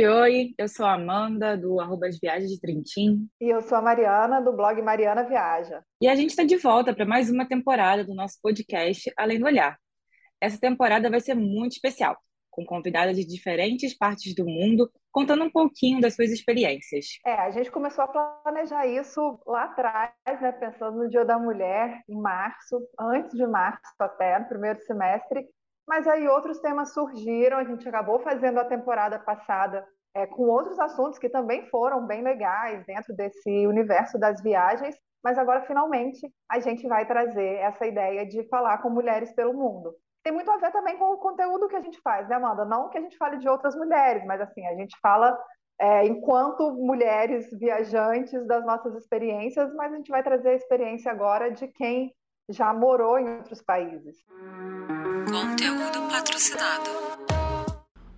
Oi, oi, eu sou a Amanda, do arroba As Viagens de Trintim. E eu sou a Mariana, do blog Mariana Viaja. E a gente está de volta para mais uma temporada do nosso podcast Além do Olhar. Essa temporada vai ser muito especial, com convidadas de diferentes partes do mundo, contando um pouquinho das suas experiências. É, a gente começou a planejar isso lá atrás, né, pensando no Dia da Mulher, em março, antes de março até, no primeiro semestre, mas aí outros temas surgiram, a gente acabou fazendo a temporada passada é, com outros assuntos que também foram bem legais dentro desse universo das viagens, mas agora finalmente a gente vai trazer essa ideia de falar com mulheres pelo mundo. Tem muito a ver também com o conteúdo que a gente faz, né, Amanda? Não que a gente fale de outras mulheres, mas assim, a gente fala é, enquanto mulheres viajantes das nossas experiências, mas a gente vai trazer a experiência agora de quem já morou em outros países. Conteúdo patrocinado.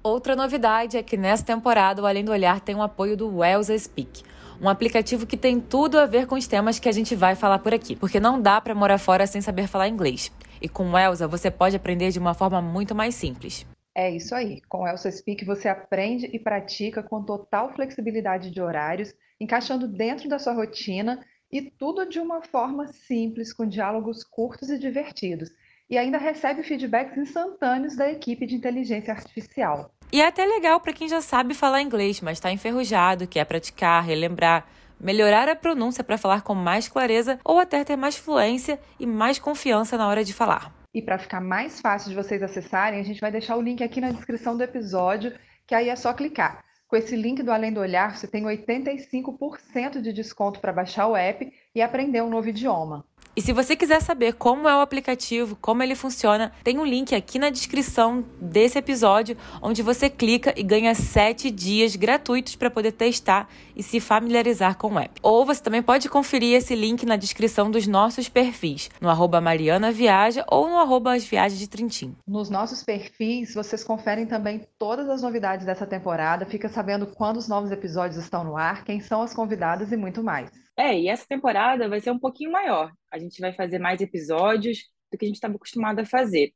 Outra novidade é que nessa temporada o Além do Olhar tem o apoio do Wells Speak, um aplicativo que tem tudo a ver com os temas que a gente vai falar por aqui, porque não dá para morar fora sem saber falar inglês. E com o Elsa você pode aprender de uma forma muito mais simples. É isso aí. Com o Elsa Speak você aprende e pratica com total flexibilidade de horários, encaixando dentro da sua rotina e tudo de uma forma simples, com diálogos curtos e divertidos e ainda recebe feedbacks instantâneos da equipe de inteligência artificial. E é até legal para quem já sabe falar inglês, mas está enferrujado, quer praticar, relembrar, melhorar a pronúncia para falar com mais clareza ou até ter mais fluência e mais confiança na hora de falar. E para ficar mais fácil de vocês acessarem, a gente vai deixar o link aqui na descrição do episódio, que aí é só clicar. Com esse link do Além do Olhar, você tem 85% de desconto para baixar o app e aprender um novo idioma. E se você quiser saber como é o aplicativo, como ele funciona, tem um link aqui na descrição desse episódio, onde você clica e ganha 7 dias gratuitos para poder testar e se familiarizar com o app. Ou você também pode conferir esse link na descrição dos nossos perfis, no arroba Mariana Viaja ou no arroba As Viagens de Trintim. Nos nossos perfis, vocês conferem também todas as novidades dessa temporada, fica sabendo quando os novos episódios estão no ar, quem são as convidadas e muito mais. É, e essa temporada vai ser um pouquinho maior. A gente vai fazer mais episódios do que a gente estava acostumado a fazer.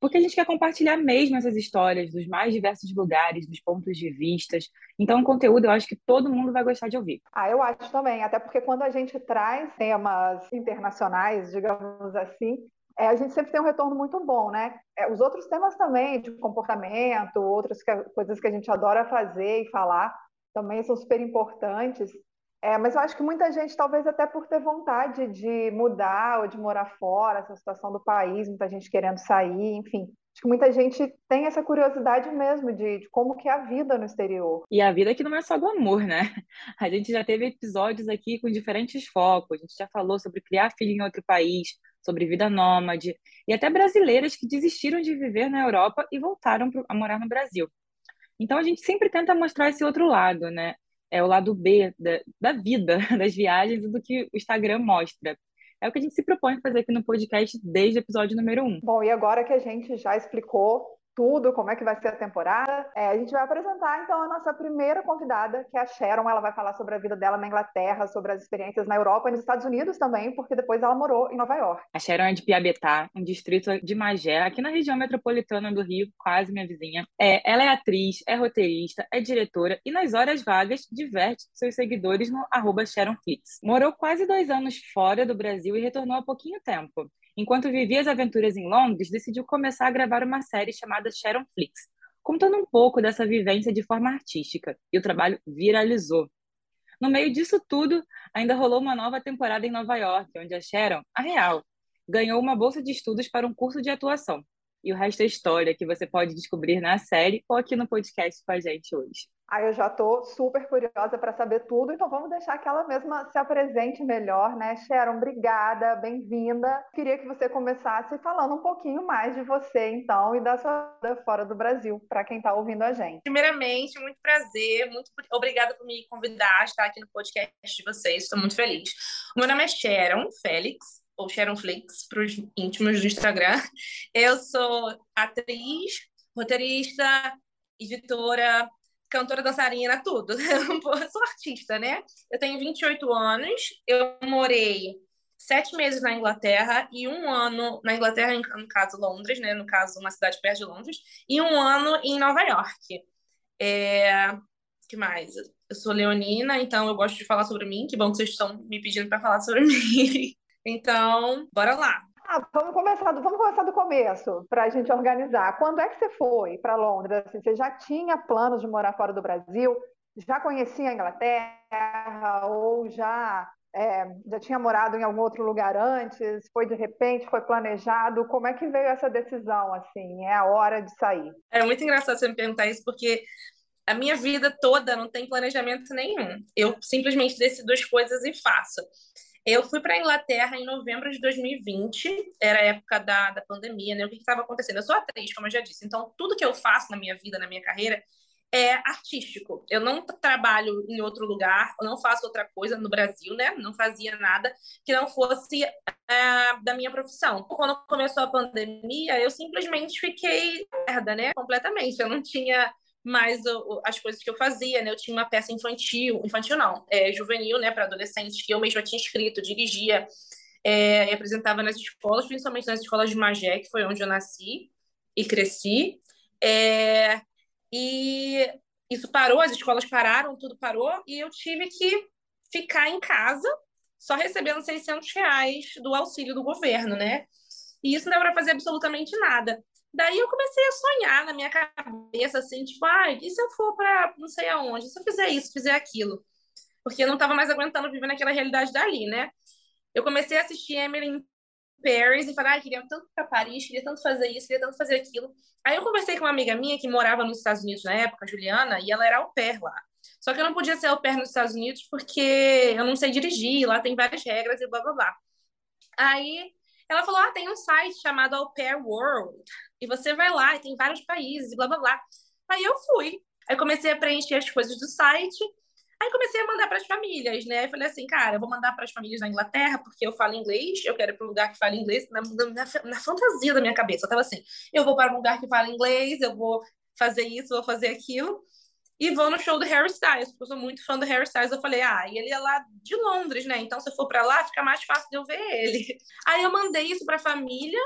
Porque a gente quer compartilhar mesmo essas histórias dos mais diversos lugares, dos pontos de vistas. Então, o conteúdo eu acho que todo mundo vai gostar de ouvir. Ah, eu acho também. Até porque quando a gente traz temas internacionais, digamos assim, é, a gente sempre tem um retorno muito bom, né? É, os outros temas também, de comportamento, outras que, coisas que a gente adora fazer e falar, também são super importantes. É, mas eu acho que muita gente, talvez até por ter vontade de mudar ou de morar fora, essa situação do país, muita gente querendo sair, enfim. Acho que muita gente tem essa curiosidade mesmo de, de como que é a vida no exterior. E a vida que não é só glamour, né? A gente já teve episódios aqui com diferentes focos. A gente já falou sobre criar filho em outro país, sobre vida nômade, e até brasileiras que desistiram de viver na Europa e voltaram a morar no Brasil. Então a gente sempre tenta mostrar esse outro lado, né? É o lado B da, da vida, das viagens e do que o Instagram mostra. É o que a gente se propõe fazer aqui no podcast desde o episódio número 1. Um. Bom, e agora que a gente já explicou tudo, como é que vai ser a temporada. É, a gente vai apresentar então a nossa primeira convidada, que é a Sharon. Ela vai falar sobre a vida dela na Inglaterra, sobre as experiências na Europa e nos Estados Unidos também, porque depois ela morou em Nova York. A Sharon é de Piabetá, um distrito de Magé, aqui na região metropolitana do Rio, quase minha vizinha. É, ela é atriz, é roteirista, é diretora e nas horas vagas diverte seus seguidores no arroba. Morou quase dois anos fora do Brasil e retornou há pouquinho tempo. Enquanto vivia as aventuras em Londres, decidiu começar a gravar uma série chamada Sharon Flix, contando um pouco dessa vivência de forma artística, e o trabalho viralizou. No meio disso tudo, ainda rolou uma nova temporada em Nova York, onde a Sharon, a real, ganhou uma bolsa de estudos para um curso de atuação. E o resto é história que você pode descobrir na série ou aqui no podcast com a gente hoje. Aí eu já estou super curiosa para saber tudo, então vamos deixar que ela mesma se apresente melhor, né? Sharon, obrigada, bem-vinda. Queria que você começasse falando um pouquinho mais de você, então, e da sua vida fora do Brasil, para quem está ouvindo a gente. Primeiramente, muito prazer, muito obrigada por me convidar a estar aqui no podcast de vocês, estou muito feliz. O meu nome é Sharon Félix, ou Sharon Flix, para os íntimos do Instagram. Eu sou atriz, roteirista, editora, cantora, dançarina, tudo. Eu sou artista, né? Eu tenho 28 anos, eu morei sete meses na Inglaterra e um ano na Inglaterra, no caso Londres, né? No caso, uma cidade perto de Londres, e um ano em Nova York. É... que mais? Eu sou leonina, então eu gosto de falar sobre mim. Que bom que vocês estão me pedindo para falar sobre mim. Então, bora lá. Ah, vamos começar do, vamos começar do começo, para a gente organizar. Quando é que você foi para Londres? Assim, você já tinha planos de morar fora do Brasil? Já conhecia a Inglaterra? Ou já, é, já tinha morado em algum outro lugar antes? Foi de repente? Foi planejado? Como é que veio essa decisão? Assim, é a hora de sair? É muito engraçado você me perguntar isso, porque a minha vida toda não tem planejamento nenhum. Eu simplesmente decido as coisas e faço. Eu fui para a Inglaterra em novembro de 2020, era a época da, da pandemia, né? O que estava acontecendo? Eu sou atriz, como eu já disse, então tudo que eu faço na minha vida, na minha carreira, é artístico. Eu não trabalho em outro lugar, eu não faço outra coisa no Brasil, né? Não fazia nada que não fosse é, da minha profissão. Quando começou a pandemia, eu simplesmente fiquei merda, né? Completamente. Eu não tinha mais o, as coisas que eu fazia, né? Eu tinha uma peça infantil, infantil não, é, juvenil, né, para adolescentes, que eu mesma tinha escrito, dirigia é, e apresentava nas escolas, principalmente nas escolas de Magé, que foi onde eu nasci e cresci. É, e isso parou, as escolas pararam, tudo parou, e eu tive que ficar em casa só recebendo 600 reais do auxílio do governo, né? E isso não dá para fazer absolutamente nada. Daí eu comecei a sonhar na minha cabeça, assim, tipo, ai, ah, e se eu for para não sei aonde? Se eu fizer isso, fizer aquilo? Porque eu não estava mais aguentando viver naquela realidade dali, né? Eu comecei a assistir Emily in Paris e falei, ai, ah, queria tanto para Paris, queria tanto fazer isso, queria tanto fazer aquilo. Aí eu conversei com uma amiga minha que morava nos Estados Unidos na época, Juliana, e ela era au pair lá. Só que eu não podia ser au pair nos Estados Unidos porque eu não sei dirigir, lá tem várias regras e blá blá blá. Aí ela falou: ah, tem um site chamado Au Pair World. E você vai lá e tem vários países e blá blá blá. Aí eu fui. Aí comecei a preencher as coisas do site. Aí comecei a mandar para as famílias, né? Eu falei assim, cara, eu vou mandar para as famílias da Inglaterra, porque eu falo inglês, eu quero ir para um lugar que fala inglês, na, na, na, fantasia da minha cabeça. Eu tava assim, eu vou para um lugar que fala inglês, eu vou fazer isso, vou fazer aquilo e vou no show do Harry Styles, porque eu sou muito fã do Harry Styles. Eu falei, ah, e ele é lá de Londres, né? Então, se eu for para lá, fica mais fácil de eu ver ele. Aí eu mandei isso para a família,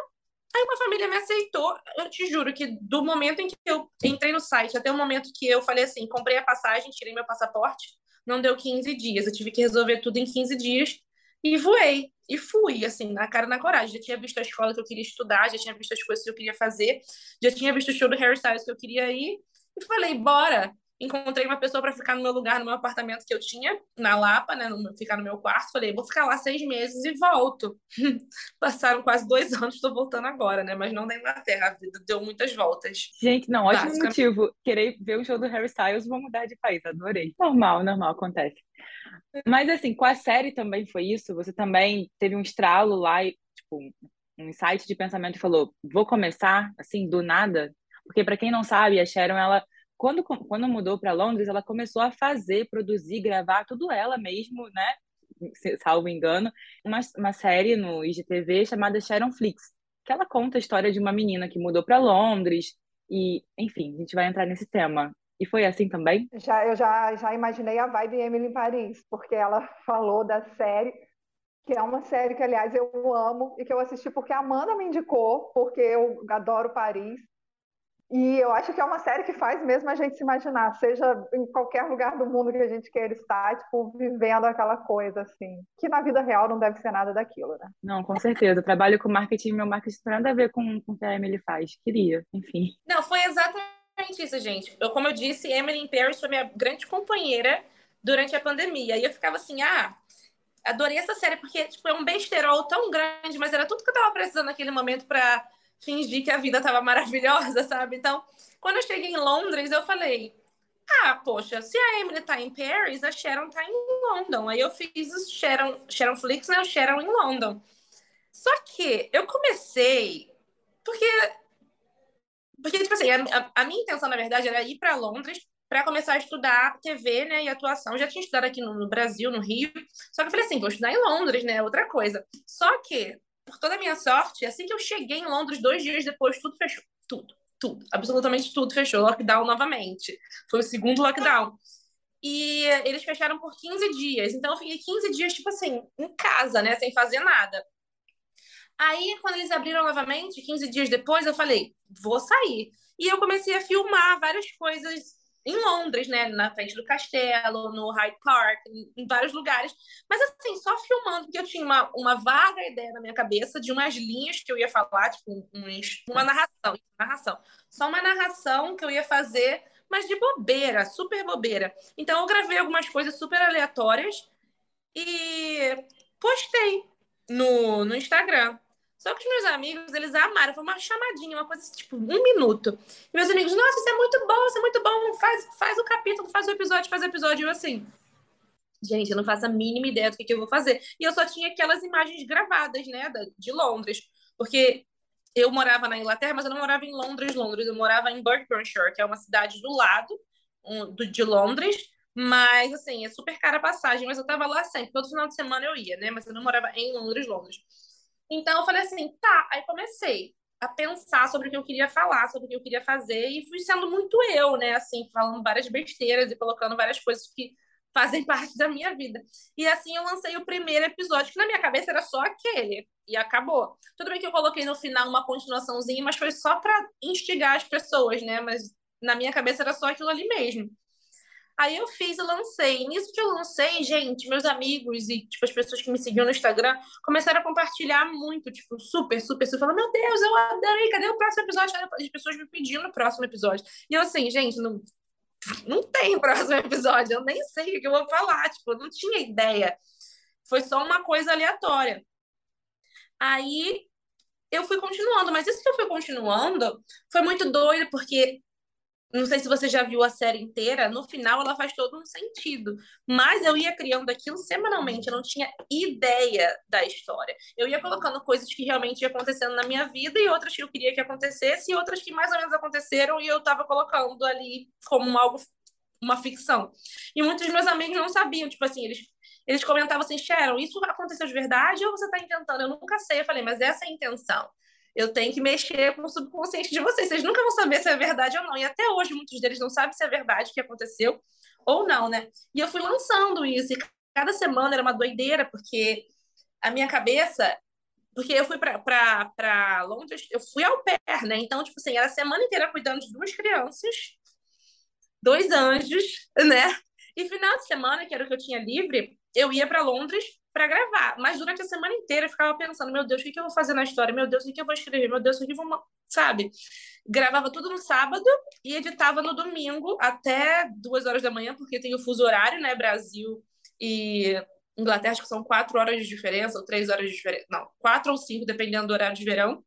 aí uma família me aceitou. Eu te juro que do momento em que eu entrei no site até o momento que eu falei assim, comprei a passagem, tirei meu passaporte, não deu 15 dias. Eu tive que resolver tudo em 15 dias e voei. E fui, assim, na cara na coragem. Já tinha visto a escola que eu queria estudar, já tinha visto as coisas que eu queria fazer, já tinha visto o show do Harry Styles que eu queria ir. E falei, bora! Encontrei uma pessoa para ficar no meu lugar, no meu apartamento que eu tinha, na Lapa, né? No, ficar no meu quarto. Falei, vou ficar lá seis meses e volto. Passaram quase dois anos, estou voltando agora, né? Mas não da Inglaterra, a vida deu muitas voltas. Gente, não, ótimo motivo. Querer ver o show do Harry Styles, vou mudar de país, adorei. Normal, normal, acontece. Mas assim, com a série também foi isso? Você também teve um estralo lá e, tipo, um insight de pensamento e falou, vou começar, assim, do nada? Porque para quem não sabe, a Sharon, ela quando, quando mudou para Londres, ela começou a fazer, produzir, gravar tudo ela mesmo, né? Salvo engano, uma, uma série no IGTV chamada Sharon Flix, que ela conta a história de uma menina que mudou para Londres e, enfim, a gente vai entrar nesse tema. E foi assim também? Já, eu já, já imaginei a vibe Emily em Paris, porque ela falou da série, que é uma série que, aliás, eu amo e que eu assisti porque a Amanda me indicou, porque eu adoro Paris. E eu acho que é uma série que faz mesmo a gente se imaginar, seja em qualquer lugar do mundo que a gente queira estar, tipo, vivendo aquela coisa, assim. Que na vida real não deve ser nada daquilo, né? Não, com certeza. Eu trabalho com marketing, meu marketing não tem nada a ver com, com o que a Emily faz. Queria, enfim. Não, foi exatamente isso, gente. Eu, como eu disse, Emily in Paris foi minha grande companheira durante a pandemia. E eu ficava assim, ah, adorei essa série, porque, tipo, é um besterol tão grande, mas era tudo que eu tava precisando naquele momento para fingir que a vida estava maravilhosa, sabe? Então, quando eu cheguei em Londres, eu falei: ah, poxa, se a Emily tá em Paris, a Sharon tá em London. Aí eu fiz o Sharon, Sharon Flix, né? O Sharon em London. Só que eu comecei porque. Porque, tipo assim, a, a minha intenção, na verdade, era ir para Londres para começar a estudar TV, né, e atuação. Já tinha estudado aqui no, no Brasil, no Rio. Só que eu falei assim, vou estudar em Londres, né? Outra coisa. Só que por toda a minha sorte, assim que eu cheguei em Londres, dois dias depois, tudo fechou. Tudo, tudo. Absolutamente tudo fechou. Lockdown novamente. Foi o segundo lockdown. E eles fecharam por 15 dias. Então eu fiquei 15 dias, tipo assim, em casa, né? Sem fazer nada. Aí, quando eles abriram novamente, 15 dias depois, eu falei, vou sair. E eu comecei a filmar várias coisas em Londres, né? Na frente do castelo, no Hyde Park, em, vários lugares. Mas assim, só filmando, porque eu tinha uma, uma vaga ideia na minha cabeça de umas linhas que eu ia falar, tipo, uns, uma narração, narração. Só uma narração que eu ia fazer, mas de bobeira, super bobeira. Então eu gravei algumas coisas super aleatórias e postei no, no Instagram. Só que os meus amigos, eles amaram. Foi uma chamadinha, uma coisa tipo, um minuto. E meus amigos, nossa, isso é muito bom, isso é muito bom. Faz, faz o capítulo, faz o episódio, faz o episódio. E eu assim, gente, eu não faço a mínima ideia do que, que eu vou fazer. E eu só tinha aquelas imagens gravadas, né, de Londres. Porque eu morava na Inglaterra, mas eu não morava em Londres, Londres. Eu morava em Buckinghamshire, que é uma cidade do lado um, do, de Londres. Mas, assim, é super cara a passagem. Mas eu tava lá sempre. Todo final de semana eu ia, né? Mas eu não morava em Londres, Londres. Então eu falei assim, tá. Aí comecei a pensar sobre o que eu queria falar, sobre o que eu queria fazer, e fui sendo muito eu, né? Assim, falando várias besteiras e colocando várias coisas que fazem parte da minha vida. E assim eu lancei o primeiro episódio, que na minha cabeça era só aquele, e acabou. Tudo bem que eu coloquei no final uma continuaçãozinha, mas foi só para instigar as pessoas, né? Mas na minha cabeça era só aquilo ali mesmo. Aí eu fiz e lancei. Nisso que eu lancei, gente, meus amigos e tipo, as pessoas que me seguiam no Instagram começaram a compartilhar muito, tipo, super, super, super, falando, meu Deus, eu adorei, cadê o próximo episódio? As pessoas me pedindo o próximo episódio. E eu assim, gente, não, não tem próximo episódio, eu nem sei o que eu vou falar, tipo, eu não tinha ideia. Foi só uma coisa aleatória. Aí eu fui continuando, mas isso que eu fui continuando foi muito doido, porque não sei se você já viu a série inteira, no final ela faz todo um sentido. Mas eu ia criando aquilo semanalmente, eu não tinha ideia da história. Eu ia colocando coisas que realmente iam acontecendo na minha vida e outras que eu queria que acontecesse e outras que mais ou menos aconteceram e eu estava colocando ali como algo, uma ficção. E muitos dos meus amigos não sabiam, tipo assim, eles eles comentavam assim, Sharon, isso aconteceu de verdade ou você está inventando? Eu nunca sei. Eu falei, mas essa é a intenção eu tenho que mexer com o subconsciente de vocês. Vocês nunca vão saber se é verdade ou não. E até hoje, muitos deles não sabem se é verdade o que aconteceu ou não, né? E eu fui lançando isso. E cada semana era uma doideira, porque a minha cabeça. Porque eu fui para Londres, eu fui ao pé, né? Então, tipo assim, era a semana inteira cuidando de duas crianças, dois anjos, né? E final de semana, que era o que eu tinha livre, eu ia para Londres para gravar. Mas durante a semana inteira eu ficava pensando, meu Deus, o que, eu vou fazer na história? Meu Deus, o que, que eu vou escrever? Meu Deus, o que, que eu vou... Sabe? Gravava tudo no sábado e editava no domingo até duas horas da manhã, porque tem o fuso horário, né? Brasil e Inglaterra, acho que são quatro horas de diferença, ou três horas de diferença. Não, quatro ou cinco, dependendo do horário de verão.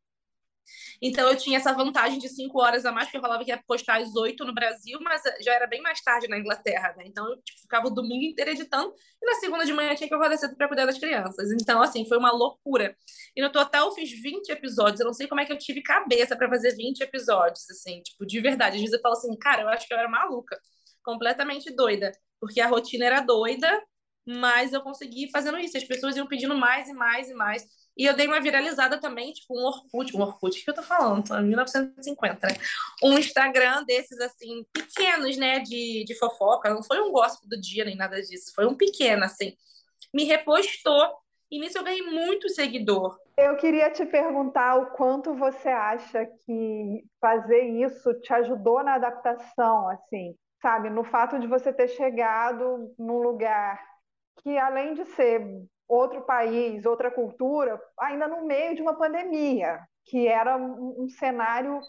Então eu tinha essa vantagem de cinco horas a mais, porque eu falava que ia postar às oito no Brasil, mas já era bem mais tarde na Inglaterra, né? Então eu tipo, ficava o domingo inteiro editando, e na segunda de manhã tinha que acordar cedo para cuidar das crianças. Então, assim, foi uma loucura. E no total eu fiz 20 episódios. Eu não sei como é que eu tive cabeça para fazer 20 episódios, assim, tipo, de verdade. Às vezes eu falo assim, cara, eu acho que eu era maluca, completamente doida, porque a rotina era doida, mas eu consegui fazendo isso. As pessoas iam pedindo mais e mais e mais. E eu dei uma viralizada também, tipo um Orkut, um Orkut, que eu tô falando? Tô em 1950, né? Um Instagram desses, assim, pequenos, né, de, de fofoca. Não foi um gospel do dia nem nada disso. Foi um pequeno, assim. Me repostou. E nisso eu ganhei muito seguidor. Eu queria te perguntar o quanto você acha que fazer isso te ajudou na adaptação, assim, sabe? No fato de você ter chegado num lugar que, além de ser outro país, outra cultura, ainda no meio de uma pandemia, que era um, cenário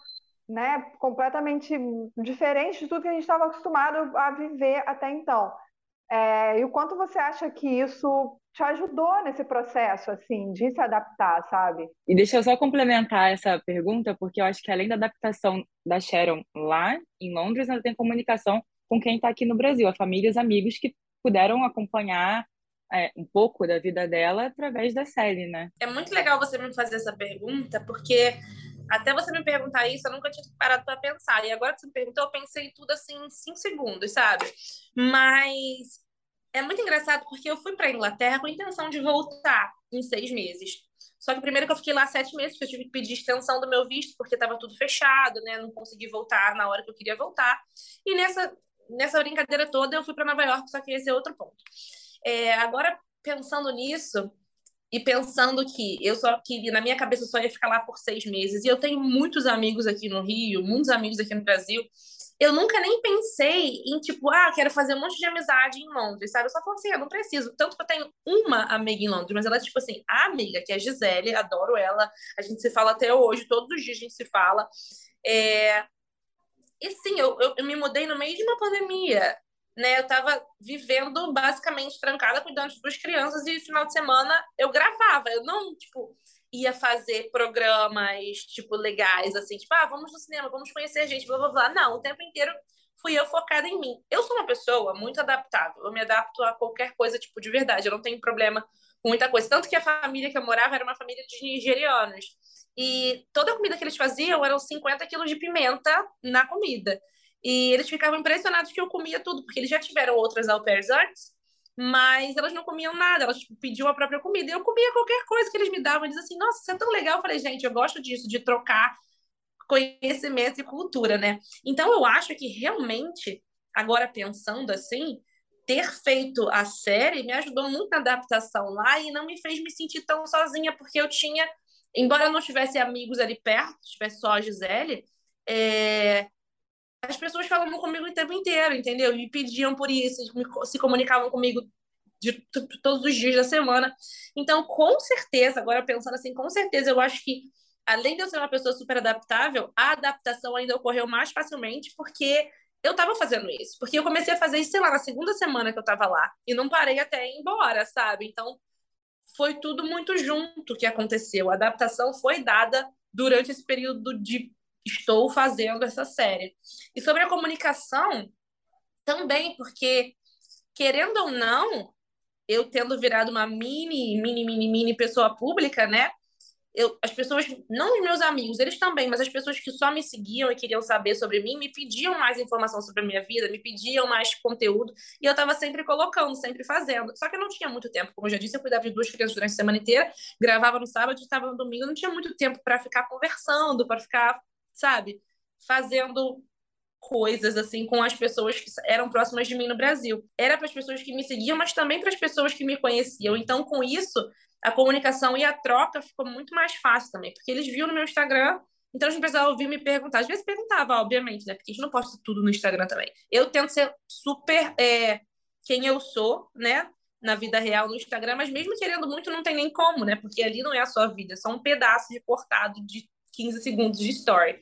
né, completamente diferente de tudo que a gente estava acostumado a viver até então. É, e o quanto você acha que isso te ajudou nesse processo, assim, de se adaptar, sabe? E deixa eu só complementar essa pergunta, porque eu acho que além da adaptação da Sharon lá em Londres, ela tem comunicação com quem está aqui no Brasil, a família e os amigos que puderam acompanhar é, um pouco da vida dela através da série, né? É muito legal você me fazer essa pergunta, porque até você me perguntar isso, eu nunca tinha parado para pensar. E agora que você me perguntou, eu pensei tudo assim em cinco segundos, sabe? Mas é muito engraçado porque eu fui para Inglaterra com a intenção de voltar em seis meses. Só que primeiro que eu fiquei lá sete meses, porque eu tive que pedir extensão do meu visto, porque estava tudo fechado, né? Não consegui voltar na hora que eu queria voltar. E nessa, nessa brincadeira toda, eu fui para Nova York, só que esse é outro ponto. É, agora, pensando nisso, e pensando que eu só queria, na minha cabeça, eu só ia ficar lá por seis meses, e eu tenho muitos amigos aqui no Rio, muitos amigos aqui no Brasil, eu nunca nem pensei em, tipo, ah, quero fazer um monte de amizade em Londres, sabe? Eu só falo assim, eu não preciso. Tanto que eu tenho uma amiga em Londres, mas ela é, tipo assim, a amiga, que é a Gisele, adoro ela. A gente se fala até hoje, todos os dias a gente se fala. É... E sim, eu, eu, eu me mudei no meio de uma pandemia né, eu estava vivendo basicamente trancada, cuidando de duas crianças, e final de semana eu gravava. Eu não, tipo, ia fazer programas, tipo, legais, assim, tipo, ah, vamos no cinema, vamos conhecer gente, blá, blá, blá. Não, o tempo inteiro fui eu focada em mim. Eu sou uma pessoa muito adaptável, eu me adapto a qualquer coisa, tipo, de verdade, eu não tenho problema com muita coisa. Tanto que a família que eu morava era uma família de nigerianos. E toda a comida que eles faziam eram 50 quilos de pimenta na comida. E eles ficavam impressionados que eu comia tudo, porque eles já tiveram outras au pairs antes, mas elas não comiam nada, elas tipo, pediam a própria comida. E eu comia qualquer coisa que eles me davam. Eles assim, nossa, isso é tão legal. Eu falei, gente, eu gosto disso, de trocar conhecimento e cultura, né? Então eu acho que realmente, agora pensando assim, ter feito a série me ajudou muito na adaptação lá e não me fez me sentir tão sozinha, porque eu tinha, embora eu não tivesse amigos ali perto, tivesse só a Gisele, é, as pessoas falavam comigo o tempo inteiro, entendeu? Me pediam por isso, se comunicavam comigo de todos os dias da semana. Então, com certeza, agora pensando assim, com certeza, eu acho que além de eu ser uma pessoa super adaptável, a adaptação ainda ocorreu mais facilmente porque eu estava fazendo isso. Porque eu comecei a fazer isso, sei lá, na segunda semana que eu estava lá. E não parei até ir embora, sabe? Então, foi tudo muito junto que aconteceu. A adaptação foi dada durante esse período de estou fazendo essa série. E sobre a comunicação, também, porque, querendo ou não, eu tendo virado uma mini, mini, mini, mini pessoa pública, né? Eu, as pessoas, não os meus amigos, eles também, mas as pessoas que só me seguiam e queriam saber sobre mim, me pediam mais informação sobre a minha vida, me pediam mais conteúdo, e eu estava sempre colocando, sempre fazendo. Só que eu não tinha muito tempo, como eu já disse, eu cuidava de duas crianças durante a semana inteira, gravava no sábado, estava no domingo, eu não tinha muito tempo para ficar conversando, para ficar sabe? Fazendo coisas assim com as pessoas que eram próximas de mim no Brasil. Era para as pessoas que me seguiam, mas também para as pessoas que me conheciam. Então, com isso, a comunicação e a troca ficou muito mais fácil também, porque eles viam no meu Instagram, então a gente precisava ouvir me perguntar. Às vezes perguntava, obviamente, né? Porque a gente não posta tudo no Instagram também. Eu tento ser super é, quem eu sou, né? Na vida real no Instagram, mas mesmo querendo muito, não tem nem como, né? Porque ali não é a sua vida, é só um pedaço de cortado de 15 segundos de story.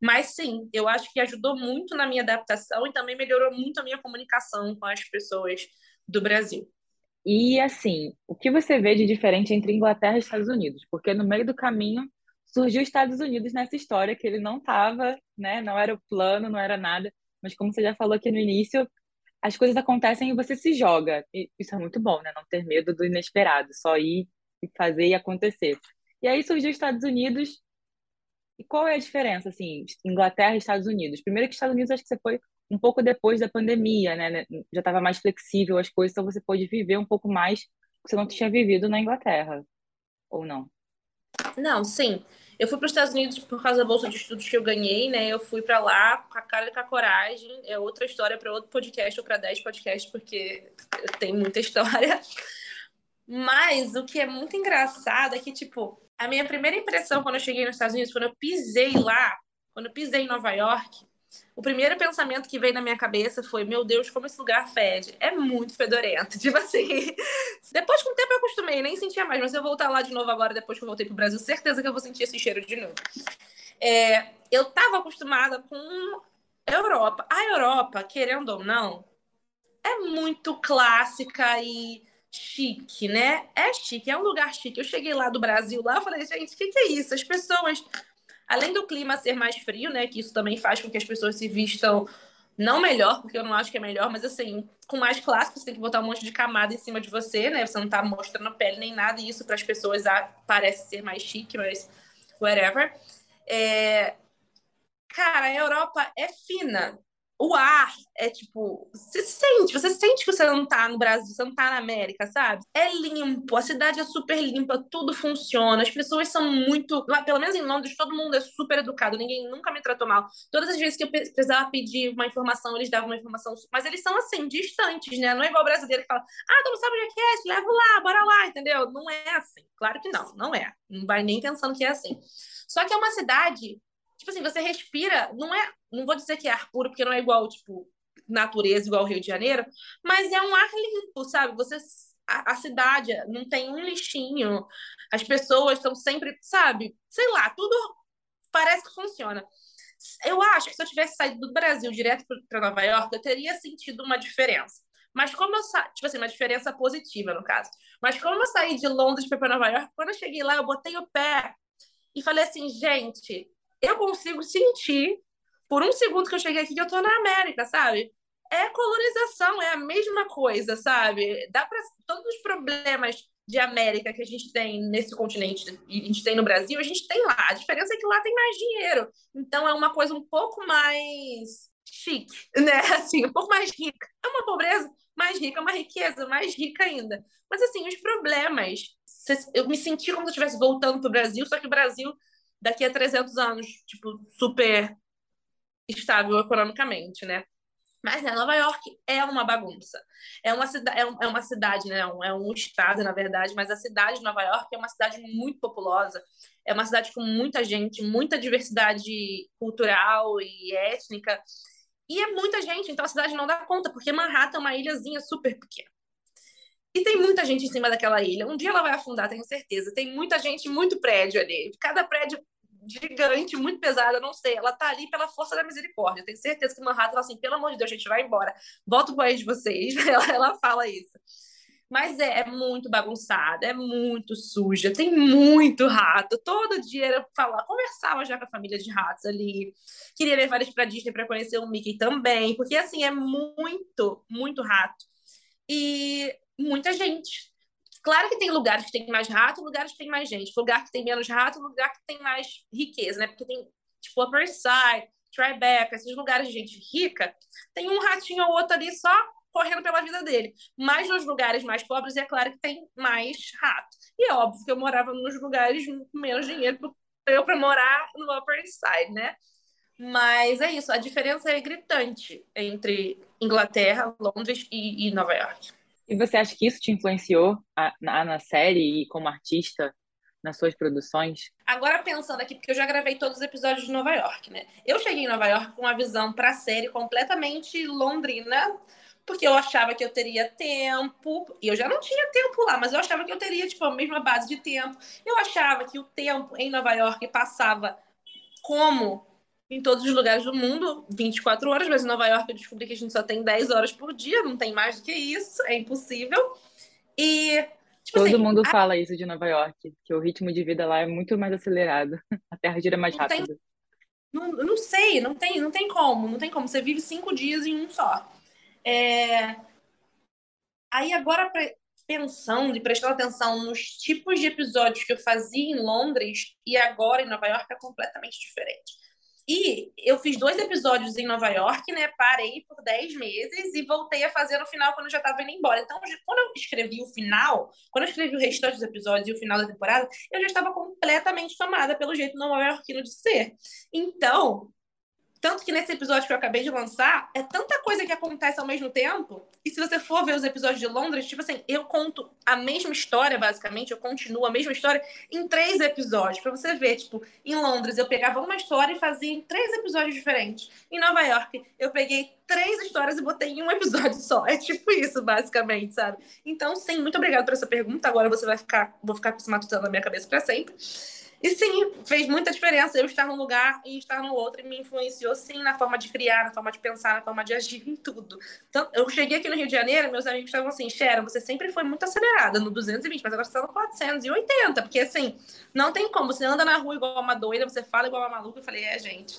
Mas sim, eu acho que ajudou muito na minha adaptação e também melhorou muito a minha comunicação com as pessoas do Brasil. E assim, o que você vê de diferente entre Inglaterra e Estados Unidos? Porque no meio do caminho surgiu Estados Unidos nessa história que ele não estava, né? Não era o plano, não era nada. Mas como você já falou aqui no início, as coisas acontecem e você se joga. E isso é muito bom, né? Não ter medo do inesperado, só ir e fazer e acontecer. E aí surgiu Estados Unidos e qual é a diferença, assim, Inglaterra e Estados Unidos? Primeiro que Estados Unidos acho que você foi um pouco depois da pandemia, né? né já estava mais flexível as coisas, então você pôde viver um pouco mais que você não tinha vivido na Inglaterra, ou não? Não, sim. Eu fui para os Estados Unidos por causa da bolsa de estudos que eu ganhei, né? Eu fui para lá com a cara e com a coragem. É outra história para outro podcast ou para 10 podcasts, porque tem muita história. Mas o que é muito engraçado é que, tipo, a minha primeira impressão quando eu cheguei nos Estados Unidos, quando eu pisei lá, quando eu pisei em Nova York, o primeiro pensamento que veio na minha cabeça foi: meu Deus, como esse lugar fede. É muito fedorento. Tipo assim. Depois, com o tempo, eu acostumei, nem sentia mais. Mas se eu voltar lá de novo agora, depois que eu voltei pro Brasil, certeza que eu vou sentir esse cheiro de novo. É, eu tava acostumada com Europa. A Europa, querendo ou não, é muito clássica e chique, né? É chique, é um lugar chique. Eu cheguei lá do Brasil, lá, falei, gente, o que, que é isso? As pessoas, além do clima ser mais frio, né? Que isso também faz com que as pessoas se vistam não melhor, porque eu não acho que é melhor, mas assim, com mais clássico, você tem que botar um monte de camada em cima de você, né? Você não tá mostrando pele nem nada, e isso para as pessoas parece ser mais chique, mas whatever. É... Cara, a Europa é fina o ar é tipo, você sente, você sente que você não tá no Brasil, você não tá na América, sabe? É limpo, a cidade é super limpa, tudo funciona, as pessoas são muito, pelo menos em Londres, todo mundo é super educado, ninguém nunca me tratou mal. Todas as vezes que eu precisava pedir uma informação, eles davam uma informação, mas eles são assim, distantes, né? Não é igual o brasileiro que fala: "Ah, tu não sabe onde é que é? Leva lá, bora lá", entendeu? Não é assim. Claro que não, não é. Não vai nem pensando que é assim. Só que é uma cidade tipo assim, você respira, não é, não vou dizer que é ar puro, porque não é igual, tipo, natureza, igual Rio de Janeiro, mas é um ar limpo, sabe? Você a, a cidade não tem um lixinho, as pessoas estão sempre, sabe? Sei lá, tudo parece que funciona. Eu acho que se eu tivesse saído do Brasil direto para Nova York, eu teria sentido uma diferença. Mas como eu saí, tipo assim, uma diferença positiva no caso. Mas como eu saí de Londres para Nova York, quando eu cheguei lá, eu botei o pé e falei assim, gente, eu consigo sentir por um segundo que eu cheguei aqui que eu tô na América, sabe? É colonização, é a mesma coisa, sabe? Dá para todos os problemas de América que a gente tem nesse continente e a gente tem no Brasil, a gente tem lá. A diferença é que lá tem mais dinheiro. Então é uma coisa um pouco mais chique, né? Assim, um pouco mais rica. É uma pobreza mais rica, uma riqueza mais rica ainda. Mas assim, os problemas, eu me senti como se eu estivesse voltando para o Brasil, só que o Brasil daqui a 300 anos, tipo, super estável economicamente, né? Mas né, Nova York é uma bagunça. É uma, cida é, um, é uma cidade, né? É um estado, na verdade, mas a cidade de Nova York é uma cidade muito populosa. É uma cidade com muita gente, muita diversidade cultural e étnica. E é muita gente, então a cidade não dá conta, porque Manhattan é uma ilhazinha super pequena. E tem muita gente em cima daquela ilha. Um dia ela vai afundar, tenho certeza. Tem muita gente, muito prédio ali. Cada prédio gigante, muito pesada, não sei. Ela tá ali pela força da misericórdia. Tenho certeza que Manhattan fala assim, pelo amor de Deus, gente, vai embora. Volta pro país de vocês. Ela, ela fala isso. Mas é, é, muito bagunçada, é muito suja, tem muito rato. Todo dia era falar, conversava já com a família de ratos ali. Queria levar eles para Disney para conhecer o Mickey também, porque assim é muito, muito rato. E muita gente. Claro que tem lugares que tem mais rato, lugares que tem mais gente. Lugar que tem menos rato, lugar que tem mais riqueza, né? Porque tem, tipo, Upper Side, Tribeca, esses lugares de gente rica, tem um ratinho ou outro ali só correndo pela vida dele. Mas nos lugares mais pobres, é claro que tem mais rato. E é óbvio que eu morava nos lugares com menos dinheiro eu para morar no Upper East Side, né? Mas é isso, a diferença é gritante entre Inglaterra, Londres e, e Nova York. E você acha que isso te influenciou a, na, na série e como artista nas suas produções? Agora pensando aqui, porque eu já gravei todos os episódios de Nova York, né? Eu cheguei em Nova York com uma visão para a série completamente londrina, porque eu achava que eu teria tempo, e eu já não tinha tempo lá, mas eu achava que eu teria tipo a mesma base de tempo. Eu achava que o tempo em Nova York passava como em todos os lugares do mundo, 24 horas, mas em Nova York eu descobri que a gente só tem 10 horas por dia, não tem mais do que isso, é impossível. E. Tipo Todo assim, mundo a... fala isso de Nova York, que o ritmo de vida lá é muito mais acelerado. A terra gira mais não rápido. Tem... Não, não sei, não tem, não tem como, não tem como. Você vive cinco dias em um só. É... Aí agora, pensando e prestando atenção nos tipos de episódios que eu fazia em Londres e agora em Nova York é completamente diferente. E eu fiz dois episódios em Nova York, né? Parei por 10 meses e voltei a fazer no final quando eu já estava indo embora. Então, quando eu escrevi o final, quando eu escrevi o restante dos episódios e o final da temporada, eu já estava completamente tomada pelo jeito nova-iorquino de ser. Então, tanto que nesse episódio que eu acabei de lançar, é tanta coisa que acontece ao mesmo tempo. E se você for ver os episódios de Londres, tipo assim, eu conto a mesma história, basicamente, eu continuo a mesma história em três episódios. para você ver, tipo, em Londres eu pegava uma história e fazia em três episódios diferentes. Em Nova York, eu peguei três histórias e botei em um episódio só. É tipo isso, basicamente, sabe? Então, sim, muito obrigada por essa pergunta. Agora você vai ficar, vou ficar com esse matutando na minha cabeça para sempre. E sim, fez muita diferença eu estar num lugar e estar no outro, e me influenciou sim na forma de criar, na forma de pensar, na forma de agir, em tudo. Então, eu cheguei aqui no Rio de Janeiro, meus amigos estavam assim, Sharon, você sempre foi muito acelerada no 220, mas agora você está no 480, porque assim, não tem como, você anda na rua igual uma doida, você fala igual uma maluca, eu falei, é, gente,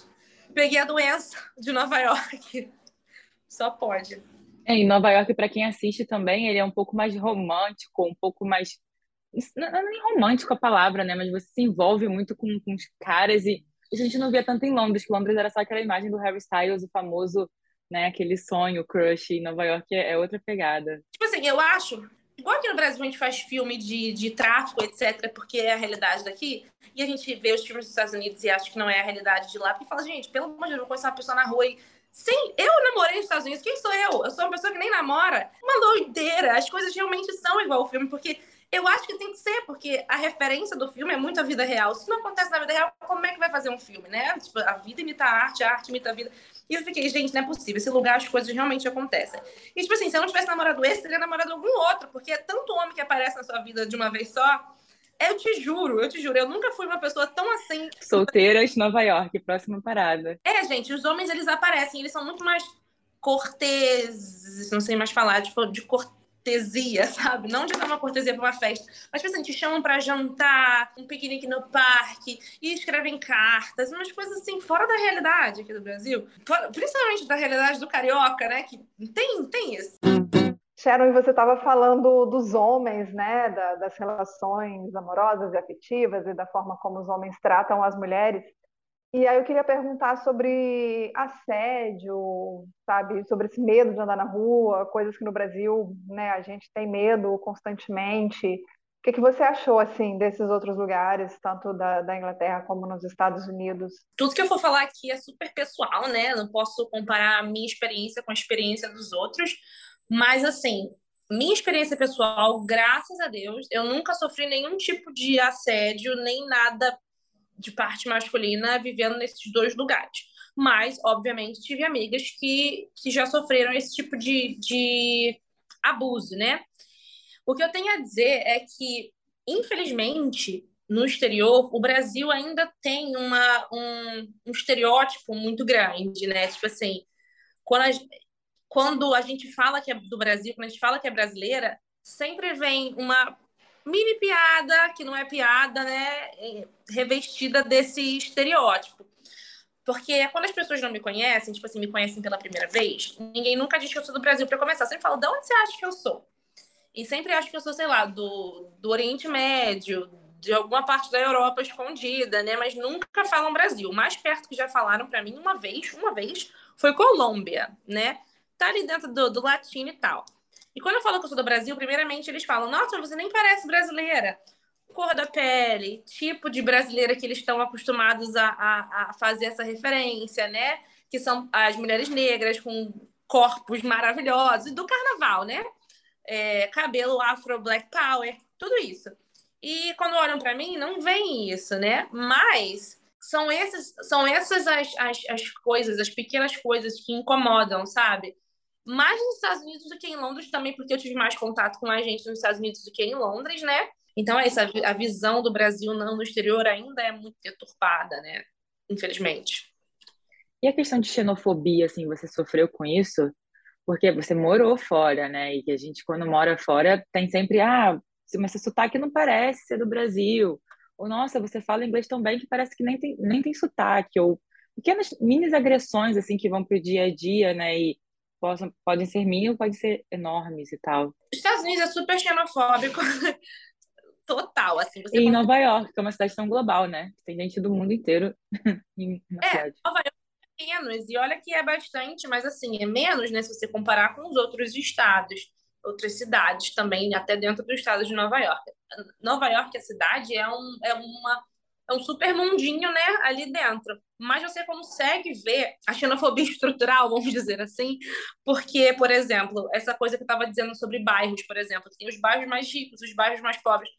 peguei a doença de Nova York, só pode. É, em Nova York, para quem assiste também, ele é um pouco mais romântico, um pouco mais não é nem romântico a palavra, né? Mas você se envolve muito com, com os caras e isso a gente não via tanto em Londres, que Londres era só aquela imagem do Harry Styles, o famoso, né? Aquele sonho, crush. Em Nova York é, é outra pegada. Tipo assim, eu acho igual aqui no Brasil a gente faz filme de, de tráfico, etc., porque é a realidade daqui, e a gente vê os filmes dos Estados Unidos e acha que não é a realidade de lá, porque fala, gente, pelo amor de Deus, eu vou conhecer uma pessoa na rua e. Sim, eu namorei nos Estados Unidos, quem sou eu? Eu sou uma pessoa que nem namora. Uma doideira, as coisas realmente são igual ao filme, porque Eu acho que tem que ser, porque a referência do filme é muito a vida real. Se não acontece na vida real, como é que vai fazer um filme, né? Tipo, a vida imita a arte, a arte imita a vida. E eu fiquei, gente, não é possível. Esse lugar as coisas realmente acontecem. E, tipo assim, se eu não tivesse namorado esse, teria namorado algum outro, porque é tanto homem que aparece na sua vida de uma vez só. Eu te juro, eu te juro, eu nunca fui uma pessoa tão assim. Solteiras, Nova York, próxima parada. É, gente, os homens eles aparecem, eles são muito mais corteses, não sei mais falar, tipo, de cortesia, sabe? Não de dar uma cortesia para uma festa, mas, tipo assim, te chamam para jantar, um piquenique no parque, e escrevem cartas, umas coisas assim, fora da realidade aqui do Brasil, principalmente da realidade do carioca, né? Que tem, tem isso. Sharon, você estava falando dos homens, né, da, das relações amorosas e afetivas e da forma como os homens tratam as mulheres. E aí eu queria perguntar sobre assédio, sabe, sobre esse medo de andar na rua, coisas que no Brasil, né, a gente tem medo constantemente. O que, que você achou, assim, desses outros lugares, tanto da, da Inglaterra como nos Estados Unidos? Tudo que eu for falar aqui é super pessoal, né? Não posso comparar a minha experiência com a experiência dos outros, mas, assim, minha experiência pessoal, graças a Deus, eu nunca sofri nenhum tipo de assédio, nem nada de parte masculina vivendo nesses dois lugares. Mas, obviamente, tive amigas que, que já sofreram esse tipo de, de abuso, né? O que eu tenho a dizer é que, infelizmente, no exterior, o Brasil ainda tem uma, um, um estereótipo muito grande, né? Tipo assim, quando a, quando a gente fala que é do Brasil, quando a gente fala que é brasileira, sempre vem uma mini piada, que não é piada, né? Revestida desse estereótipo. Porque quando as pessoas não me conhecem, tipo assim, me conhecem pela primeira vez, ninguém nunca diz que eu sou do Brasil para começar. Sempre falo, de onde você acha que eu sou? E sempre acho que eu sou, sei lá, do, do Oriente Médio, de alguma parte da Europa escondida, né? Mas nunca falam Brasil. O mais perto que já falaram para mim uma vez, uma vez, foi Colômbia, né? Tá ali dentro do, do latino e tal. E quando eu falo que eu sou do Brasil, primeiramente eles falam: Nossa, você nem parece brasileira. Cor da pele, tipo de brasileira que eles estão acostumados a, a, a fazer essa referência, né? Que são as mulheres negras com corpos maravilhosos, do carnaval, né? É, cabelo afro, black power, tudo isso. E quando olham para mim, não vem isso, né? Mas são, esses, são essas as, as, as coisas, as pequenas coisas que incomodam, sabe? Mais nos Estados Unidos do que em Londres também, porque eu tive mais contato com a gente nos Estados Unidos do que em Londres, né? Então é isso, a visão do Brasil não no exterior ainda é muito deturpada, né? Infelizmente. E a questão de xenofobia, assim, você sofreu com isso? Porque você morou fora, né? E que a gente, quando mora fora, tem sempre, ah, mas esse sotaque não parece ser do Brasil. Ou, nossa, você fala inglês tão bem que parece que nem tem, nem tem sotaque. Ou pequenas mini agressões, assim, que vão pro dia a dia, né? E possam, podem ser mil, podem ser enormes e tal. Os Estados Unidos é super xenofóbico. Total, assim. Você e em Nova York, que é uma cidade tão global, né? Tem gente do mundo inteiro na é, cidade. Nova York é menos, e olha que é bastante, mas assim, é menos, né? Se você comparar com os outros estados, outras cidades também, até dentro do estado de Nova York. Nova York, a cidade, é, um, é uma é um super mundinho, né, ali dentro. Mas você consegue ver a xenofobia estrutural, vamos dizer assim, porque, por exemplo, essa coisa que eu estava dizendo sobre bairros, por exemplo, tem os bairros mais ricos, os bairros mais pobres.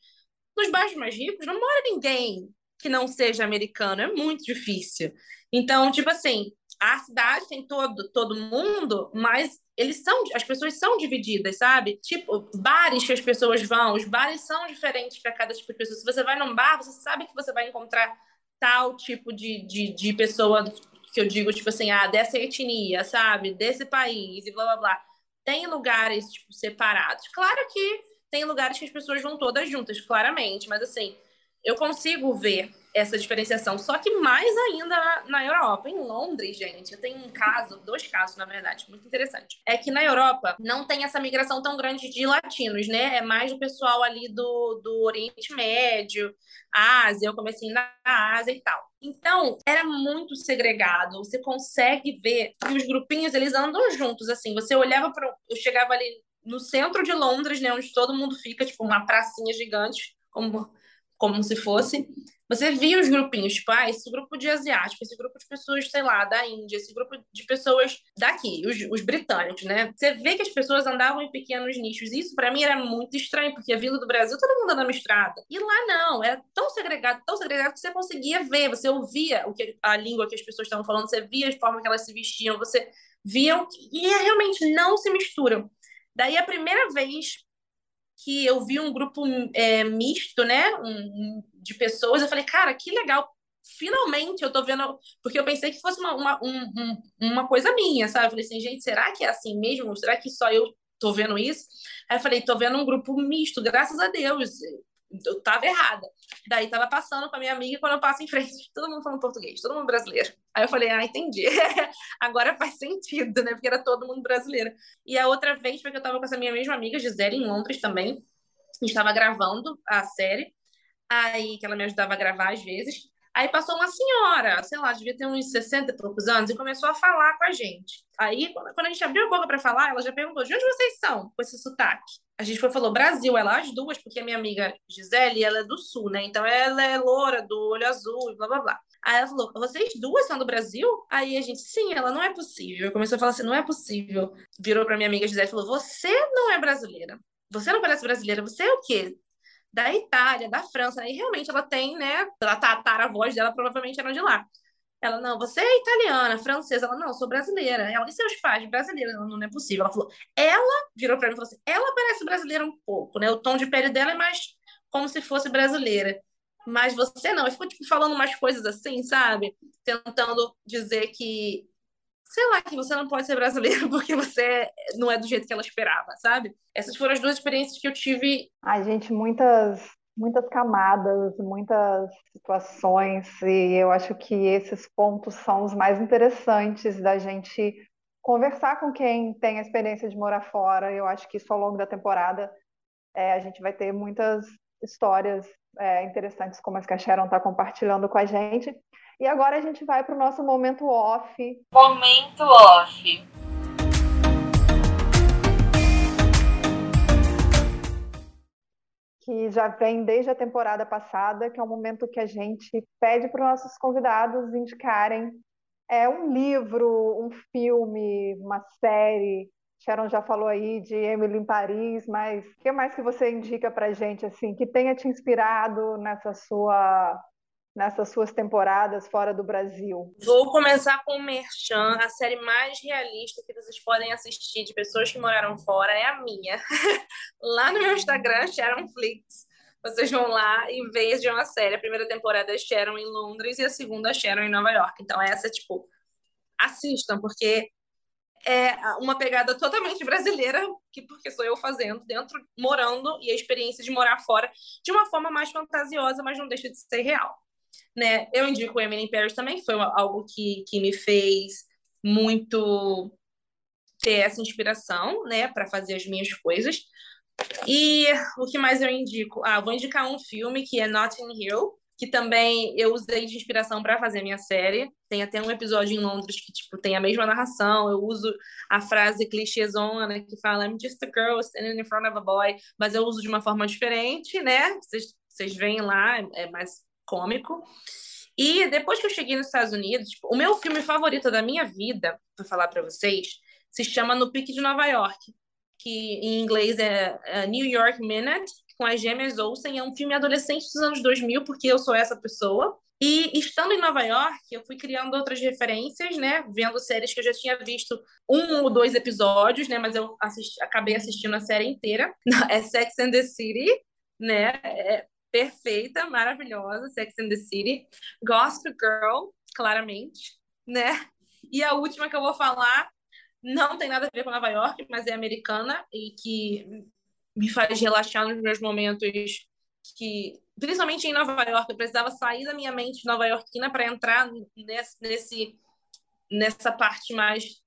Nos bairros mais ricos não mora ninguém que não seja americano, é muito difícil. Então, tipo assim, a cidade tem todo, todo mundo, mas eles são, as pessoas são divididas, sabe? Tipo, bares que as pessoas vão, os bares são diferentes para cada tipo de pessoa. Se você vai num bar, você sabe que você vai encontrar tal tipo de, de, de pessoa que eu digo, tipo assim, ah, dessa etnia, sabe? Desse país e blá blá blá. Tem lugares, tipo, separados. Claro que tem lugares que as pessoas vão todas juntas, claramente, mas assim, eu consigo ver essa diferenciação. Só que mais ainda na, Europa. Em Londres, gente, eu tenho um caso, dois casos, na verdade, muito interessante. É que na Europa não tem essa migração tão grande de latinos, né? É mais o pessoal ali do, do Oriente Médio, Ásia, eu comecei na Ásia e tal. Então, era muito segregado. Você consegue ver que os grupinhos, eles andam juntos, assim. Você olhava para... Eu chegava ali no centro de Londres, né? Onde todo mundo fica, tipo, uma pracinha gigante, como como se fosse, você via os grupinhos, tipo, ah, esse grupo de asiáticos, esse grupo de pessoas, sei lá, da Índia, esse grupo de pessoas daqui, os, os britânicos, né? Você vê que as pessoas andavam em pequenos nichos. Isso para mim era muito estranho, porque a Vila do Brasil todo mundo andava estrada. E lá não, era tão segregado, tão segregado que você conseguia ver, você ouvia o que a língua que as pessoas estavam falando, você via a forma que elas se vestiam, você via e realmente não se misturam. Daí a primeira vez que eu vi um grupo é, misto, né, um, de pessoas, eu falei, cara, que legal, finalmente eu tô vendo, porque eu pensei que fosse uma, uma, um, uma coisa minha, sabe? Eu falei assim, gente, será que é assim mesmo? Será que só eu tô vendo isso? Aí eu falei, tô vendo um grupo misto, graças a Deus eu tava errada. Daí tava passando com a minha amiga, quando eu passo em frente, todo mundo falando português, todo mundo brasileiro. Aí eu falei, ah, entendi. Agora faz sentido, né? Porque era todo mundo brasileiro. E a outra vez foi que eu tava com essa minha mesma amiga, Gisele, em Londres também. A gente tava gravando a série, aí que ela me ajudava a gravar às vezes. Aí passou uma senhora, sei lá, devia ter uns 60 e poucos anos, e começou a falar com a gente. Aí, quando a gente abriu a boca para falar, ela já perguntou: de onde vocês são com esse sotaque? A gente foi, falou Brasil, ela as duas, porque a minha amiga Gisele, ela é do sul, né? Então ela é loura, do olho azul e blá blá blá. Aí ela falou: vocês duas são do Brasil? Aí a gente, sim, ela não é possível. Começou a falar assim: não é possível. Virou para minha amiga Gisele e falou: você não é brasileira. Você não parece brasileira, você é o quê? Da Itália, da França, e realmente ela tem, né? A voz dela provavelmente era de lá. Ela, não, você é italiana, francesa. Ela, não, sou brasileira. Ela, e seus pais brasileiros? Ela, não é possível. Ela falou, ela virou para mim e falou assim: ela parece brasileira um pouco, né? O tom de pele dela é mais como se fosse brasileira. Mas você não. Eu fico tipo, falando umas coisas assim, sabe? Tentando dizer que sei lá, que você não pode ser brasileiro porque você não é do jeito que ela esperava, sabe? Essas foram as duas experiências que eu tive. Ai, gente, muitas muitas camadas, muitas situações, e eu acho que esses pontos são os mais interessantes da gente conversar com quem tem a experiência de morar fora. Eu acho que isso ao longo da temporada é, a gente vai ter muitas histórias é, interessantes como as que a Sharon está compartilhando com a gente. E agora a gente vai para o nosso momento off. Momento off. Que já vem desde a temporada passada, que é o momento que a gente pede para os nossos convidados indicarem é, um livro, um filme, uma série. Sharon já falou aí de Emily em Paris, mas o que mais que você indica para gente assim que tenha te inspirado nessa sua nessas suas temporadas fora do Brasil? Vou começar com o Merchan, a série mais realista que vocês podem assistir de pessoas que moraram fora é a minha. lá no meu Instagram, Sharon Flix. Vocês vão lá e vejam a série. A primeira temporada é Sharon em Londres e a segunda é Sharon em Nova York. Então, essa, tipo, assistam, porque é uma pegada totalmente brasileira, que porque sou eu fazendo dentro, morando, e a experiência de morar fora de uma forma mais fantasiosa, mas não deixa de ser real né? Eu indico Emily in Paris também, foi algo que, que me fez muito ter essa inspiração, né, para fazer as minhas coisas. E o que mais eu indico? Ah, vou indicar um filme que é Notting Hill, que também eu usei de inspiração para fazer minha série. Tem até um episódio em Londres que tipo tem a mesma narração. Eu uso a frase clichêzona que fala I'm just a girl standing in front of a boy, mas eu uso de uma forma diferente, né? Vocês, vocês veem lá, é mais cômico. E depois que eu cheguei nos Estados Unidos, tipo, o meu filme favorito da minha vida, para falar para vocês, se chama No Pique de Nova York, que em inglês é, é New York Minute, com as gêmeas Olsen. É um filme adolescente dos anos 2000, porque eu sou essa pessoa. E estando em Nova York, eu fui criando outras referências, né? Vendo séries que eu já tinha visto um ou dois episódios, né? Mas eu assisti, acabei assistindo a série inteira. É Sex and the City, né? É, perfeita, maravilhosa, Sex and the City. Gospel Girl, claramente, né? E a última que eu vou falar não tem nada a ver com Nova York, mas é americana e que me faz relaxar nos meus momentos que, principalmente em Nova York, eu precisava sair da minha mente nova iorquina para entrar nesse, nesse, nessa parte mais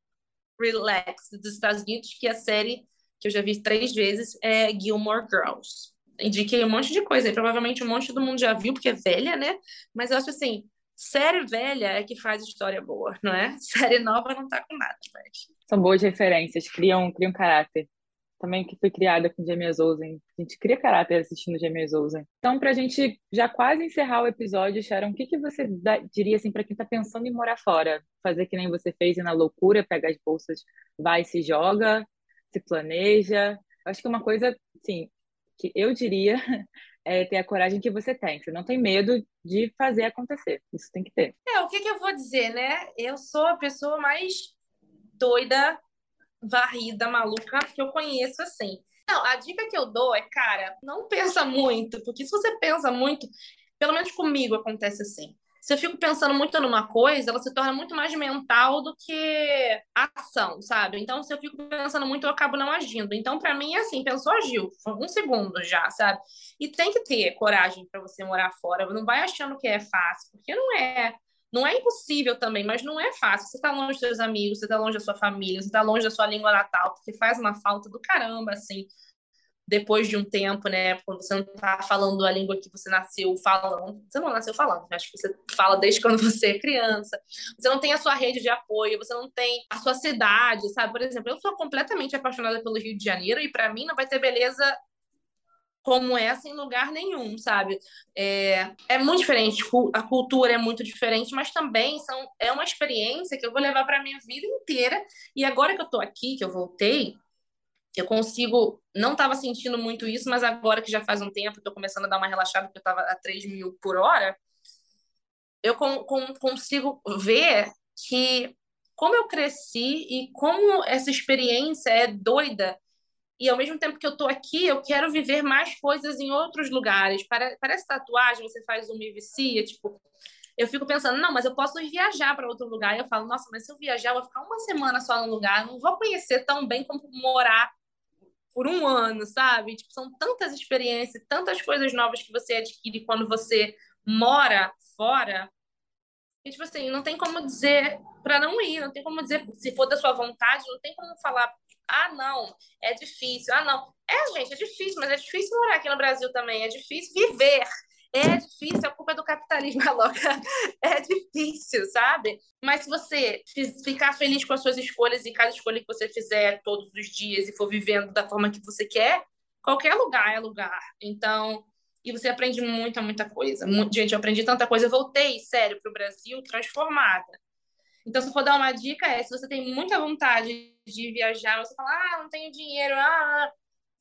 relax dos Estados Unidos, que é a série que eu já vi três vezes é Gilmore Girls indiquei um monte de coisa, e provavelmente um monte do mundo já viu, porque é velha, né? Mas eu acho assim, série velha é que faz história boa, não é? Série nova não tá com nada, mas... São boas referências, criam, criam caráter também que fui criada com James Olsen. A gente cria caráter assistindo James Olsen. Então, para a gente já quase encerrar o episódio, Sharon, o que, que você diria assim para quem está pensando em morar fora? Fazer que nem você fez e na loucura, pegar as bolsas, vai se joga, se planeja. Acho que uma coisa, sim, que eu diria é ter a coragem que você tem. Você não tem medo de fazer acontecer. Isso tem que ter. É, o que, que eu vou dizer, né? Eu sou a pessoa mais doida varrida, maluca que eu conheço assim. Não, a dica que eu dou é, cara, não pensa muito, porque se você pensa muito, pelo menos comigo acontece assim. Se eu fico pensando muito numa coisa, ela se torna muito mais mental do que ação, sabe? Então, se eu fico pensando muito, eu acabo não agindo. Então, para mim, é assim, pensou, agiu. Um segundo já, sabe? E tem que ter coragem para você morar fora. Não vai achando que é fácil, porque não é. Não é impossível também, mas não é fácil. Você está longe dos seus amigos, você está longe da sua família, você está longe da sua língua natal, porque faz uma falta do caramba, assim, depois de um tempo, né? Quando você não está falando a língua que você nasceu falando. Você não nasceu falando, acho que você fala desde quando você é criança. Você não tem a sua rede de apoio, você não tem a sua cidade, sabe? Por exemplo, eu sou completamente apaixonada pelo Rio de Janeiro e para mim não vai ter beleza como essa em lugar nenhum, sabe? É, é muito diferente, a cultura é muito diferente, mas também são, é uma experiência que eu vou levar para minha vida inteira. E agora que eu estou aqui, que eu voltei, eu consigo. Não estava sentindo muito isso, mas agora que já faz um tempo, estou começando a dar uma relaxada, porque eu estava a 3 mil por hora, eu com, com, consigo ver que como eu cresci e como essa experiência é doida e ao mesmo tempo que eu estou aqui, eu quero viver mais coisas em outros lugares. Parece tatuagem, você faz uma e vicia, tipo, eu fico pensando, não, mas eu posso viajar para outro lugar. E eu falo, nossa, mas se eu viajar, eu vou ficar uma semana só no lugar, não vou conhecer tão bem como morar por um ano, sabe? Tipo, são tantas experiências, tantas coisas novas que você adquire quando você mora fora. E, tipo assim, não tem como dizer para não ir, não tem como dizer, se for da sua vontade, não tem como falar ah, não, é difícil. Ah, não. É, gente, é difícil, mas é difícil morar aqui no Brasil também. É difícil viver. É difícil, a culpa é do capitalismo, a louca. É difícil, sabe? Mas se você ficar feliz com as suas escolhas e cada escolha que você fizer todos os dias e for vivendo da forma que você quer, qualquer lugar é lugar. Então, e você aprende muita, muita coisa. Gente, eu aprendi tanta coisa. Eu voltei, sério, para o Brasil transformada. Então, se for dar uma dica, é: se você tem muita vontade de viajar, você fala, ah, não tenho dinheiro, ah,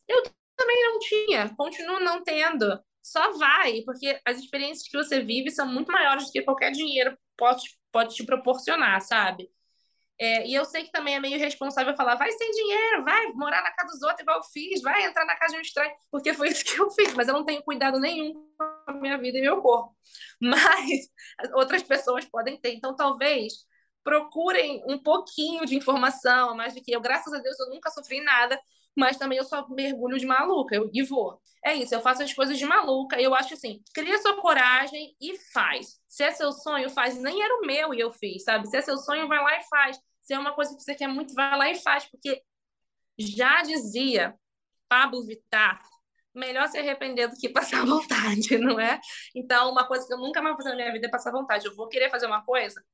eu também não tinha, continuo não tendo. Só vai, porque as experiências que você vive são muito maiores do que qualquer dinheiro pode, pode te proporcionar, sabe? É, e eu sei que também é meio responsável falar, vai sem dinheiro, vai morar na casa dos outros igual eu fiz, vai entrar na casa de um estranho, porque foi isso que eu fiz, mas eu não tenho cuidado nenhum com a minha vida e meu corpo. Mas outras pessoas podem ter. Então, talvez procurem um pouquinho de informação, mais do que eu. Graças a Deus, eu nunca sofri nada, mas também eu só mergulho de maluca eu, e vou. É isso, eu faço as coisas de maluca. Eu acho assim, cria sua coragem e faz. Se é seu sonho, faz. Nem era o meu e eu fiz, sabe? Se é seu sonho, vai lá e faz. Se é uma coisa que você quer muito, vai lá e faz. Porque já dizia Pablo Vittar, melhor se arrepender do que passar vontade, não é? Então, uma coisa que eu nunca mais vou fazer na minha vida é passar vontade. Eu vou querer fazer uma coisa,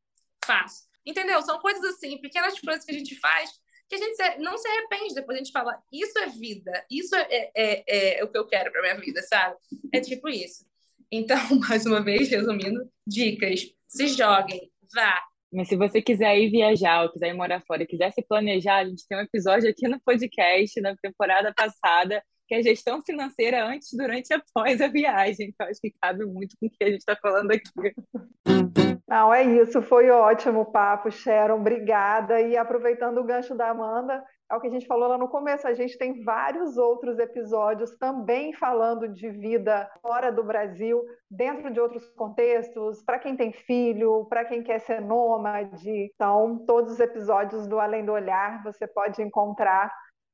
faço. Entendeu? São coisas assim, pequenas coisas que a gente faz que a gente não se arrepende. Depois a gente fala, isso é vida, isso é, é, é, é o que eu quero para minha vida, sabe? É tipo isso. Então, mais uma vez, resumindo, dicas: se joguem, vá. Mas se você quiser ir viajar ou quiser ir morar fora, quiser se planejar, a gente tem um episódio aqui no podcast, na temporada passada, que é gestão financeira antes, durante e após a viagem. Então, acho que cabe muito com o que a gente está falando aqui. Não, é isso, foi ótimo o papo, Sharon, obrigada. E aproveitando o gancho da Amanda, é o que a gente falou lá no começo, a gente tem vários outros episódios também falando de vida fora do Brasil, dentro de outros contextos, para quem tem filho, para quem quer ser nômade. Então, todos os episódios do Além do Olhar você pode encontrar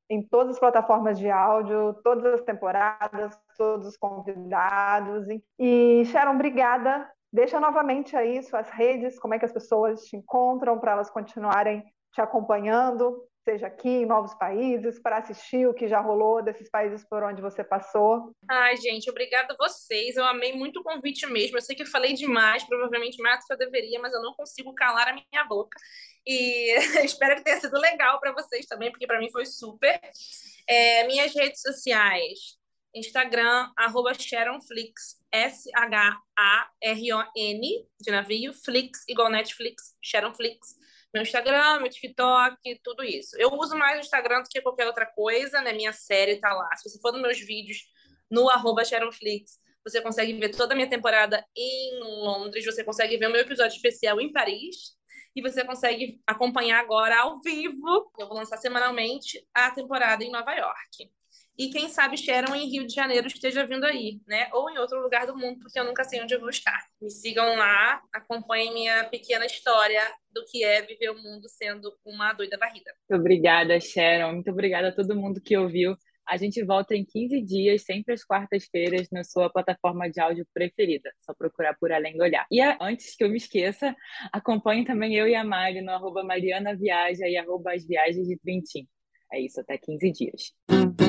em todas as plataformas de áudio, todas as temporadas, todos os convidados. E Sharon, obrigada Deixa novamente aí suas redes, como é que as pessoas te encontram para elas continuarem te acompanhando, seja aqui em novos países, para assistir o que já rolou desses países por onde você passou. Ai, gente, obrigada a vocês. Eu amei muito o convite mesmo. Eu sei que eu falei demais, provavelmente mais do que eu deveria, mas eu não consigo calar a minha boca. E espero que tenha sido legal para vocês também, porque para mim foi super. É, minhas redes sociais, Instagram, arroba SharonFlix, S-H-A-R-O-N, de navio, Flix, igual Netflix, SharonFlix. Meu Instagram, meu TikTok, tudo isso. Eu uso mais o Instagram do que qualquer outra coisa, né? Minha série tá lá. Se você for nos meus vídeos, no arroba SharonFlix, você consegue ver toda a minha temporada em Londres, você consegue ver o meu episódio especial em Paris, e você consegue acompanhar agora ao vivo. Eu vou lançar semanalmente a temporada em Nova York. E quem sabe Sharon em Rio de Janeiro esteja vindo aí, né? Ou em outro lugar do mundo, porque eu nunca sei onde eu vou estar. Me sigam lá, acompanhem minha pequena história do que é viver o mundo sendo uma doida varrida. Muito obrigada, Sharon. Muito obrigada a todo mundo que ouviu. A gente volta em 15 dias, sempre às quartas-feiras, na sua plataforma de áudio preferida. Só procurar por Além do Olhar. E antes que eu me esqueça, acompanhe também eu e a Mari no arroba Mariana Viaja e arroba As Viagens de Trintim. É isso, até 15 dias.